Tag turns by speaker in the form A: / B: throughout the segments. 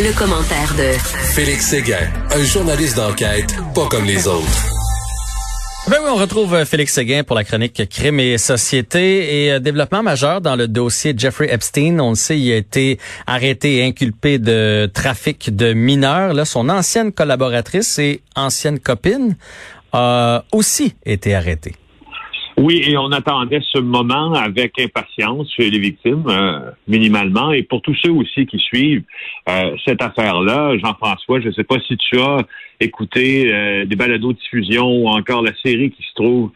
A: Le, commentaire de
B: Félix Séguin, un journaliste d'enquête pas comme les autres.
C: Ben oui, on retrouve euh, Félix Seguin pour la chronique Crime et Société et euh, développement majeur dans le dossier Jeffrey Epstein. On le sait, il a été arrêté et inculpé de trafic de mineurs. Là, son ancienne collaboratrice et ancienne copine a aussi été arrêtée.
D: Oui, et on attendait ce moment avec impatience chez les victimes, euh, minimalement, et pour tous ceux aussi qui suivent euh, cette affaire-là. Jean-François, je ne sais pas si tu as écouté euh, des balados de diffusion ou encore la série qui se trouve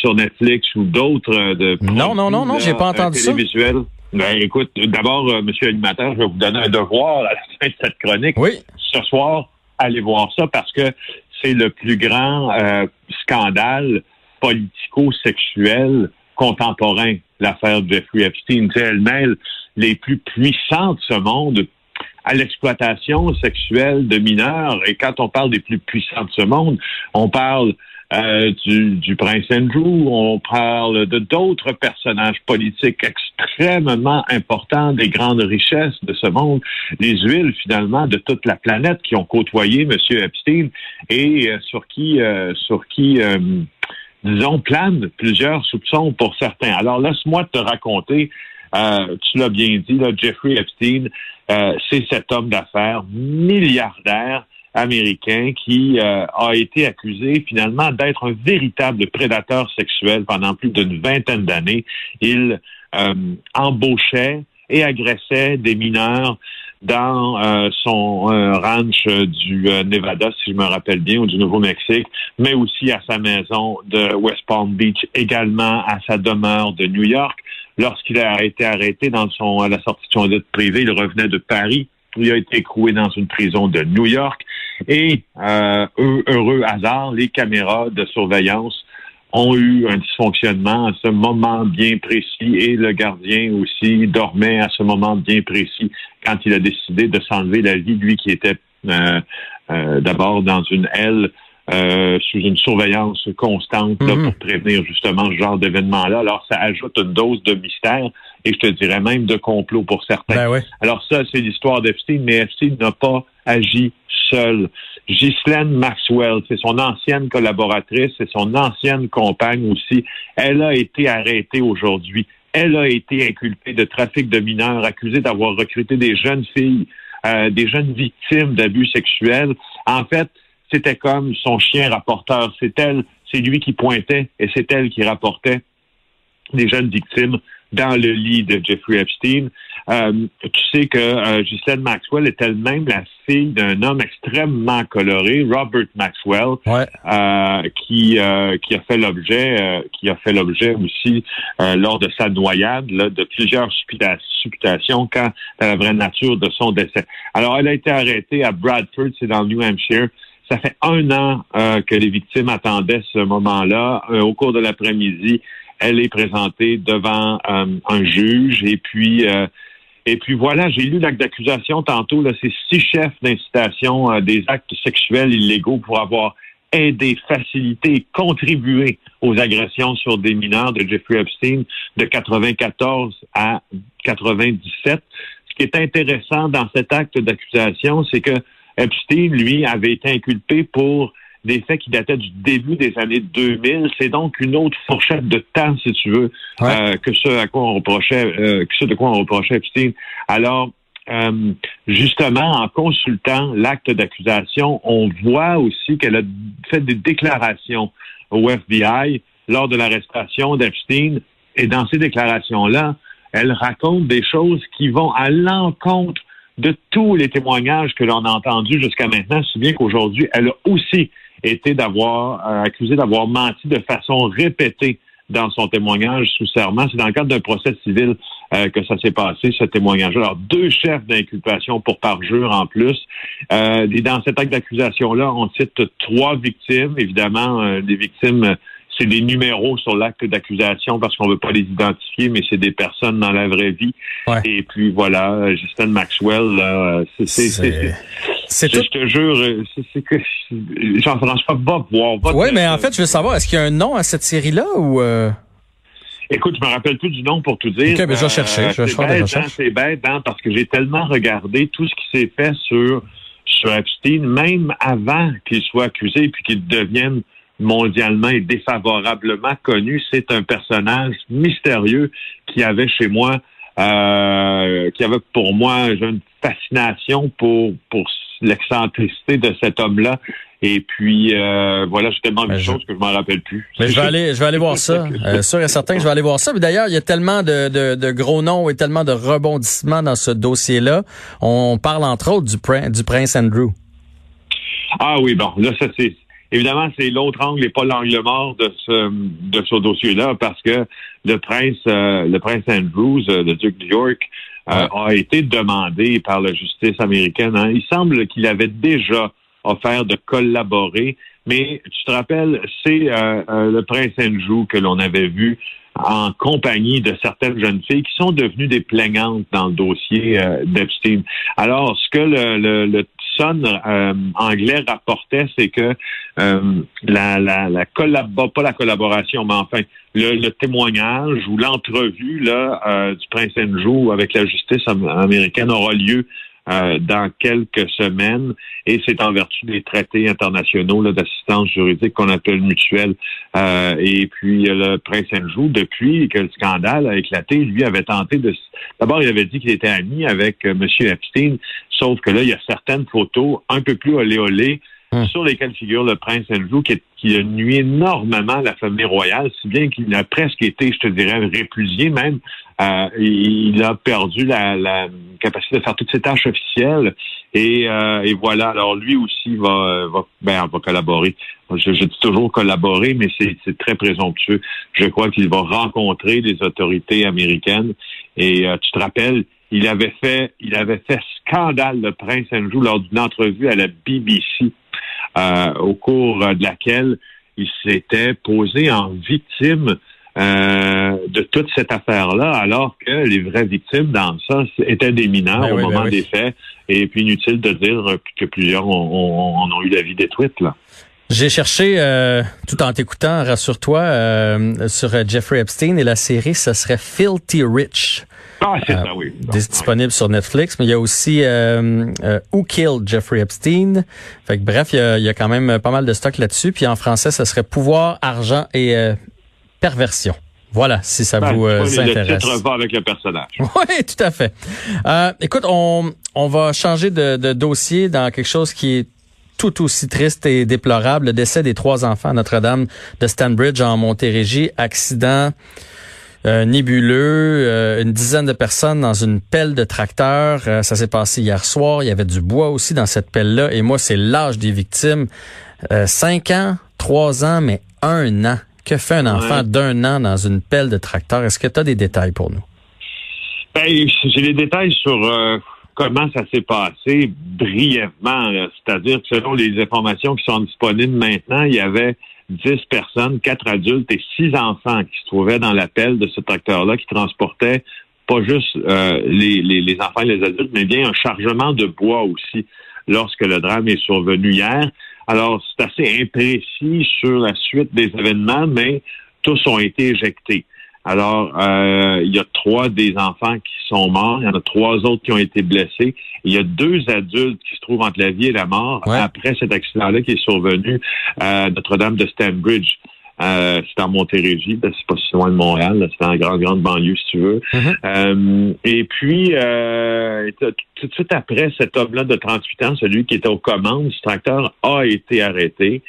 D: sur Netflix ou d'autres de
C: Non, non, non, non, j'ai pas entendu ça.
D: Ben, écoute, d'abord, monsieur l'animateur, je vais vous donner un devoir à la fin de cette chronique.
C: Oui.
D: Ce soir, allez voir ça parce que c'est le plus grand scandale politico-sexuel contemporain, l'affaire Jeffrey Epstein. elle mêle les plus puissants de ce monde à l'exploitation sexuelle de mineurs. Et quand on parle des plus puissants de ce monde, on parle euh, du, du, prince Andrew, on parle de d'autres personnages politiques extrêmement importants, des grandes richesses de ce monde, les huiles finalement de toute la planète qui ont côtoyé M. Epstein et euh, sur qui, euh, sur qui disons, planent plusieurs soupçons pour certains. Alors, laisse-moi te raconter, euh, tu l'as bien dit, là, Jeffrey Epstein, euh, c'est cet homme d'affaires milliardaire américain qui euh, a été accusé finalement d'être un véritable prédateur sexuel pendant plus d'une vingtaine d'années. Il embauchait et agressait des mineurs dans euh, son euh, ranch du euh, Nevada, si je me rappelle bien, ou du Nouveau-Mexique, mais aussi à sa maison de West Palm Beach, également à sa demeure de New York. Lorsqu'il a été arrêté dans son à la sortie de son dette privée, il revenait de Paris. Il a été écroué dans une prison de New York. Et heureux hasard, les caméras de surveillance ont eu un dysfonctionnement à ce moment bien précis et le gardien aussi dormait à ce moment bien précis quand il a décidé de s'enlever la vie, lui qui était euh, euh, d'abord dans une aile euh, sous une surveillance constante là, mhm. pour prévenir justement ce genre d'événement-là. Alors, ça ajoute une dose de mystère et je te dirais même de complot pour certains.
C: Ben
D: Alors ça, c'est l'histoire d'Epstein, mais Epstein n'a pas agi seul. Ghislaine Maxwell, c'est son ancienne collaboratrice, c'est son ancienne compagne aussi. Elle a été arrêtée aujourd'hui. Elle a été inculpée de trafic de mineurs, accusée d'avoir recruté des jeunes filles, euh, des jeunes victimes d'abus sexuels. En fait, c'était comme son chien rapporteur. C'est elle, c'est lui qui pointait et c'est elle qui rapportait des jeunes victimes dans le lit de Jeffrey Epstein. Euh, tu sais que euh, Maxwell est elle-même la fille d'un homme extrêmement coloré, Robert Maxwell, euh, qui euh, qui a fait l'objet qui a fait l'objet aussi lors de sa noyade là, de plusieurs supputations quant à la vraie nature de son décès. Alors, elle a été arrêtée à Bradford, c'est dans le New Hampshire. Ça fait un an que les victimes attendaient ce moment-là. au cours de l'après-midi, elle est présentée devant euh, un juge et puis euh, et puis voilà, j'ai lu l'acte d'accusation tantôt. Là, c'est six chefs d'incitation euh, des actes sexuels illégaux pour avoir aidé, facilité, contribué aux agressions sur des mineurs de Jeffrey Epstein de 94 à 97. Ce qui est intéressant dans cet acte d'accusation, c'est que Epstein, lui, avait été inculpé pour des faits qui dataient du début des années 2000. C'est donc une autre fourchette de temps, si tu veux, euh, que ce à quoi on reprochait, euh, que ce de quoi on reprochait Epstein. Alors, euh, justement, en consultant l'acte d'accusation, on voit aussi qu'elle a fait des déclarations au FBI lors de l'arrestation d'Epstein. Et dans ces déclarations-là, elle raconte des choses qui vont à l'encontre de tous les témoignages que l'on a entendus jusqu'à maintenant, si bien qu'aujourd'hui, elle a aussi était d'avoir euh, accusé d'avoir menti de façon répétée dans son témoignage sous serment. C'est dans le cadre d'un procès civil euh, que ça s'est passé, ce témoignage. Alors, deux chefs d'inculpation pour parjure en plus. Euh, et dans cet acte d'accusation-là, on cite trois victimes. Évidemment, euh, des victimes c'est des numéros sur l'acte d'accusation parce qu'on veut pas les identifier, mais c'est des personnes dans la vraie vie.
C: Ouais.
D: Et puis voilà, Justin Maxwell, là, c'est, c'est, je,
C: tout.
D: je te jure, c'est, c'est que Jean-François va voir.
C: Oui, mais en fait, je veux savoir, est-ce qu'il y a un nom à cette série-là ou euh...
D: Écoute, je me rappelle plus du nom pour tout dire.
C: Ok, ben, je vais chercher, je vais
D: c'est
C: faire des
D: bête,
C: recherches.
D: hein, c'est bête, hein, parce que j'ai tellement regardé tout ce qui s'est fait sur, sur Epstein, même avant qu'il soit accusé puis qu'il devienne mondialement et défavorablement connu. C'est un personnage mystérieux qui avait chez moi, euh, qui avait pour moi une fascination pour, pour l'excentricité de cet homme-là. Et puis, euh, voilà, j'ai tellement de
C: je-
D: choses que je m'en rappelle plus.
C: Mais je vais aller, je vais aller voir ça. Euh, sûr et certain que je vais aller voir ça. Mais d'ailleurs, il y a tellement de, de, de gros noms et tellement de rebondissements dans ce dossier-là. On parle entre autres du, prin- du prince Andrew.
D: Ah oui, bon, là, ça c'est. Évidemment, c'est l'autre angle et pas l'angle mort de ce de ce dossier-là, parce que le prince, euh, le prince Andrews, euh, le duc de York, euh, a été demandé par la justice américaine. hein. Il semble qu'il avait déjà offert de collaborer, mais tu te rappelles, c'est euh, euh, le prince Andrew que l'on avait vu en compagnie de certaines jeunes filles qui sont devenues des plaignantes dans le dossier euh, d'Epstein. Alors, ce que le, le, le Euh, anglais rapportait, c'est que euh, la, pas la collaboration, mais enfin le, témoignage ou l'entrevue là euh, du prince Andrew avec la justice am- américaine aura lieu euh, dans quelques semaines et c'est en vertu des traités internationaux d'assistance juridique qu'on appelle mutuelle. Euh, et puis euh, le prince Andrew, depuis que le scandale a éclaté, lui avait tenté de... D'abord, il avait dit qu'il était ami avec euh, M. Epstein, sauf que là, il y a certaines photos un peu plus olé
C: Hum.
D: sur lesquelles figure le prince Andrew, qui, qui a nuit énormément à la famille royale, si bien qu'il a presque été, je te dirais, répudié même. Euh, il a perdu la, la capacité de faire toutes ses tâches officielles. Et, euh, et voilà, alors lui aussi va, va, ben, va collaborer. Je, je dis toujours collaborer, mais c'est très présomptueux. Je crois qu'il va rencontrer les autorités américaines. Et euh, tu te rappelles, il avait fait, il avait fait scandale le prince Andrew lors d'une entrevue à la BBC, au cours euh, de laquelle il s'était posé en victime euh, de toute cette affaire-là, alors que les vraies victimes dans ça étaient des mineurs
C: Ben
D: au
C: oui, ben
D: moment
C: oui.
D: des faits. Et puis inutile de dire euh, que plusieurs ont, ont- en ont eu la vie détruite. Là.
C: J'ai cherché, euh, tout en t'écoutant, rassure-toi, euh, sur euh, Jeffrey Epstein et la série, ce serait Filthy Rich.
D: Ah, c'est
C: Euh,
D: ça, oui.
C: Dis- disponible sur Netflix, mais il y a aussi euh, euh, Who Killed Jeffrey Epstein? Fait que bref, il y a, il y a quand même pas mal de stock là-dessus. Puis en français, ça serait Pouvoir, argent et euh, perversion. Voilà, si ça
D: Ben,
C: vous euh,
D: le
C: intéresse.
D: titre va avec le personnage.
C: Oui, tout à fait. Euh, écoute, on, on va changer de, de dossier dans quelque chose qui est tout aussi triste et déplorable, le décès des trois enfants à Notre-Dame de Stanbridge en Montérégie, accident euh, nébuleux, euh, une dizaine de personnes dans une pelle de tracteur. Euh, ça s'est passé hier soir. Il y avait du bois aussi dans cette pelle-là. Et moi, c'est l'âge des victimes. Euh, cinq ans, trois ans, mais un an. Que fait un enfant
D: Ouais.
C: d'un an dans une pelle de tracteur? Est-ce que tu as des détails pour nous?
D: Ben, j'ai les détails sur euh, comment ça s'est passé brièvement. C'est-à-dire que selon les informations qui sont disponibles maintenant, il y avait 10 personnes, 4 adultes et 6 enfants qui se trouvaient dans l'appel de ce tracteur-là qui transportait pas juste euh, les, les, les enfants et les adultes, mais bien un chargement de bois aussi lorsque le drame est survenu hier. Alors, c'est assez imprécis sur la suite des événements, mais tous ont été éjectés. Alors, euh, il y a trois des enfants qui sont morts, il y en a trois autres qui ont été blessés. Il y a deux adultes qui se trouvent entre la vie et la mort
C: Ouais.
D: après cet accident-là qui est survenu à Notre-Dame de Stanbridge. Euh, c'est en Montérégie, là, c'est pas si loin de Montréal, c'est en grande, grande banlieue, si tu veux.
C: Mhm.
D: Euh, et puis, euh, tout tout de suite après, cet homme-là de 38 ans, celui qui était aux commandes du tracteur, a été arrêté.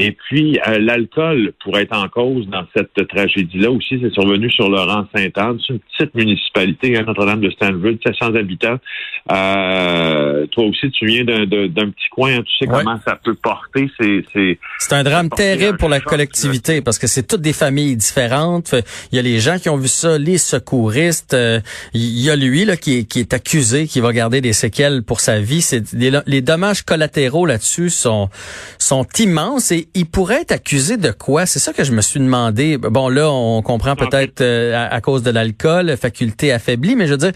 D: Et puis, euh, l'alcool pourrait être en cause dans cette tragédie-là aussi. C'est survenu sur le rang Sainte-Anne. C'est une petite municipalité, hein, Notre-Dame de Stanford, 700 habitants. Euh, toi aussi, tu viens d'un petit coin. Hein. tu sais comment ça peut porter.
C: C'est un drame terrible pour la collectivité parce que c'est toutes des familles différentes. Il y a les gens qui ont vu ça, les secouristes. Euh, il y a lui là qui est, qui est accusé, qui va garder des séquelles pour sa vie. C'est les dommages collatéraux là-dessus sont sont immenses et il pourrait être accusé de quoi? C'est ça que je me suis demandé. Bon, là, on comprend peut-être euh, à, cause de l'alcool, faculté affaiblie, mais je veux dire,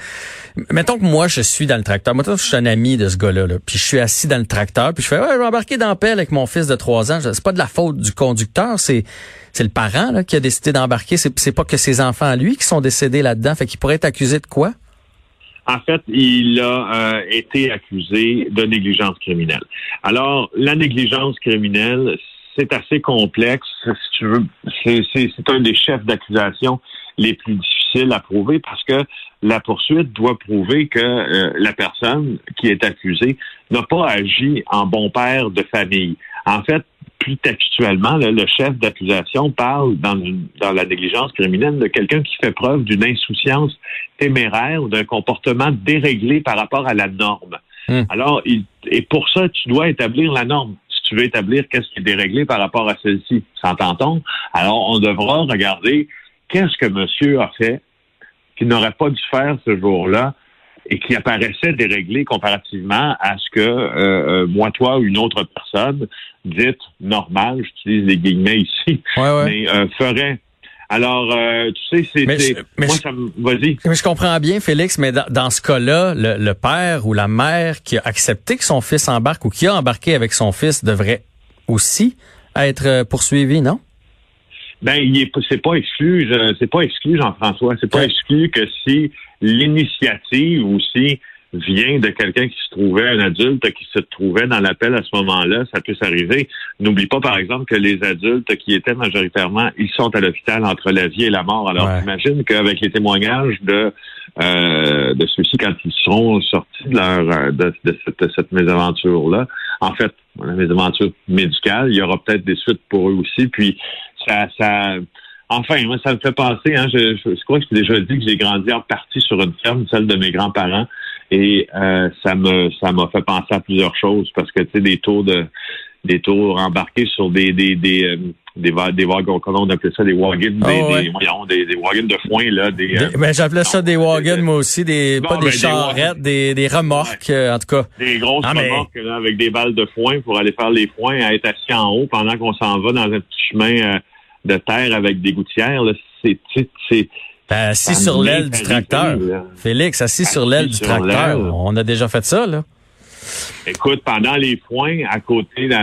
C: mettons que moi, je suis dans le tracteur. Moi, je suis un ami de ce gars-là, là, puis je suis assis dans le tracteur, puis je fais, ouais, je vais embarquer dans pelle avec mon fils de trois ans. C'est pas de la faute du conducteur, c'est c'est le parent là, qui a décidé d'embarquer. C'est pas que ses enfants à lui qui sont décédés là-dedans. Fait qu'il pourrait être accusé de quoi?
D: En fait, il a euh, été accusé de négligence criminelle. Alors, la négligence criminelle, c'est assez complexe. Si tu veux, c'est un des chefs d'accusation les plus difficiles à prouver parce que la poursuite doit prouver que euh, la personne qui est accusée n'a pas agi en bon père de famille. En fait, plus textuellement, le chef d'accusation parle dans, dans la négligence criminelle de quelqu'un qui fait preuve d'une insouciance téméraire ou d'un comportement déréglé par rapport à la norme. Hmm. Alors, il, et pour ça, tu dois établir la norme tu veux établir qu'est-ce qui est déréglé par rapport à celle-ci. S'entend-on? Alors, on devra regarder qu'est-ce que monsieur a fait qu'il n'aurait pas dû faire ce jour-là et qui apparaissait déréglé comparativement à ce que euh, euh, moi, toi ou une autre personne dite normale, j'utilise les guillemets ici, mais euh, ferait. Alors, euh, tu sais, c'est, moi, ça vas-y.
C: Mais je comprends bien, Félix, mais dans, ce cas-là, le, père ou la mère qui a accepté que son fils embarque ou qui a embarqué avec son fils devrait aussi être euh, poursuivi, non?
D: Ben, c'est pas exclu, c'est pas exclu, Jean-François. C'est pas exclu que si l'initiative aussi vient de quelqu'un qui se trouvait, un adulte qui se trouvait dans l'appel à ce moment-là, ça peut s'arriver. N'oublie pas, par exemple, que les adultes qui étaient majoritairement, ils sont à l'hôpital entre la vie et la mort. Alors, imagine qu'avec les témoignages de euh, de ceux-ci, quand ils seront sortis de leur euh, de, cette, cette mésaventure-là, en fait, la mésaventure médicale, il y aura peut-être des suites pour eux aussi. Puis ça, ça Enfin, moi, ça me fait penser, hein, je, je, crois que j'ai déjà dit que j'ai grandi en partie sur une ferme, celle de mes grands-parents. Et euh, ça me ça m'a fait penser à plusieurs choses parce que tu sais des tours de des tours embarqués sur des des des euh, des, des wagons, comment on appelait ça, des wagons, des, oh, des, voyons, des, des, wagons de foin, là. Des,
C: euh, ben, j'appelais ça des wagons, moi aussi, des, pas des ben, charrettes, des, des, remorques, en tout cas.
D: Des grosses ah, remorques, là, avec des balles de foin pour aller faire les foins, à être assis en haut pendant qu'on s'en va dans un petit chemin de terre avec des gouttières, C'est, c'est,
C: ben, assis sur l'aile du tracteur. Félix, assis, sur l'aile du tracteur. On a déjà fait ça, là.
D: Écoute, pendant les foins, à côté de,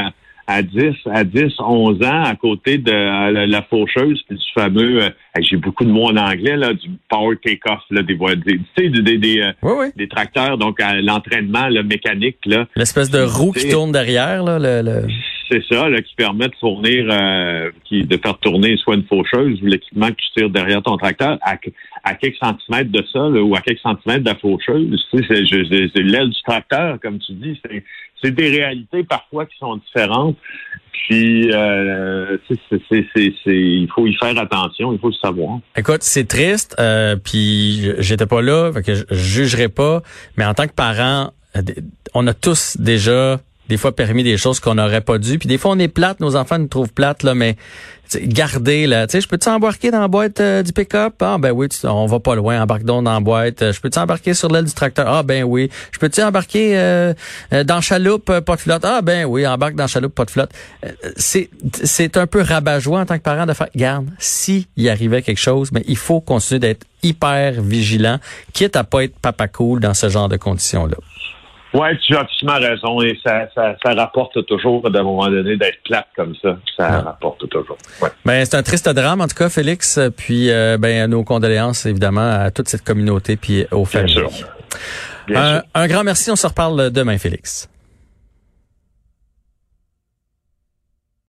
D: à 10, à 10, 11 ans, à côté de la, faucheuse, puis du fameux, euh, j'ai beaucoup de mots en anglais, là, du power take-off, là, des, des, des, des, des, euh, des tracteurs, donc l'entraînement le mécanique. là.
C: L'espèce de roue qui tourne derrière, là. Le,
D: C'est ça, qui permet de fournir, euh, de faire tourner soit une faucheuse ou l'équipement que tu tires derrière ton tracteur à, à quelques centimètres de ça, ou à quelques centimètres de la faucheuse. Tu sais, c'est l'aile du tracteur, comme tu dis. C'est des réalités parfois qui sont différentes. Puis, euh, il faut y faire attention, il faut le savoir.
C: Écoute, c'est triste, euh, puis j'étais pas là, fait je, jugerai pas, mais en tant que parent, on a tous déjà des fois permis des choses qu'on n'aurait pas dû. Puis des fois, on est plate, nos enfants nous trouvent plate, là, mais garder là. Tu sais, je peux t'embarquer dans la boîte euh, du pick-up? Ah ben oui, on va pas loin, embarque donc dans la boîte. Euh, je peux t'embarquer sur l'aile du tracteur? Ah ben oui. Je peux t'embarquer euh, euh, dans chaloupe, pas de flotte? Ah ben oui, embarque dans chaloupe, pas de flotte. c'est c'est un peu rabat-joie en tant que parent de faire, garde, si il arrivait quelque chose, mais il faut continuer d'être hyper vigilant, quitte à pas être papa cool dans ce genre de conditions-là.
D: Oui, tu as absolument raison. Et ça, ça, ça rapporte toujours, d'un moment donné, d'être plate comme ça. Ça rapporte toujours. Ouais.
C: Ben, c'est un triste drame, en tout cas, Félix. Puis, euh, ben, nos condoléances, évidemment, à toute cette communauté puis aux familles. Bien sûr. un grand merci. On se reparle demain, Félix.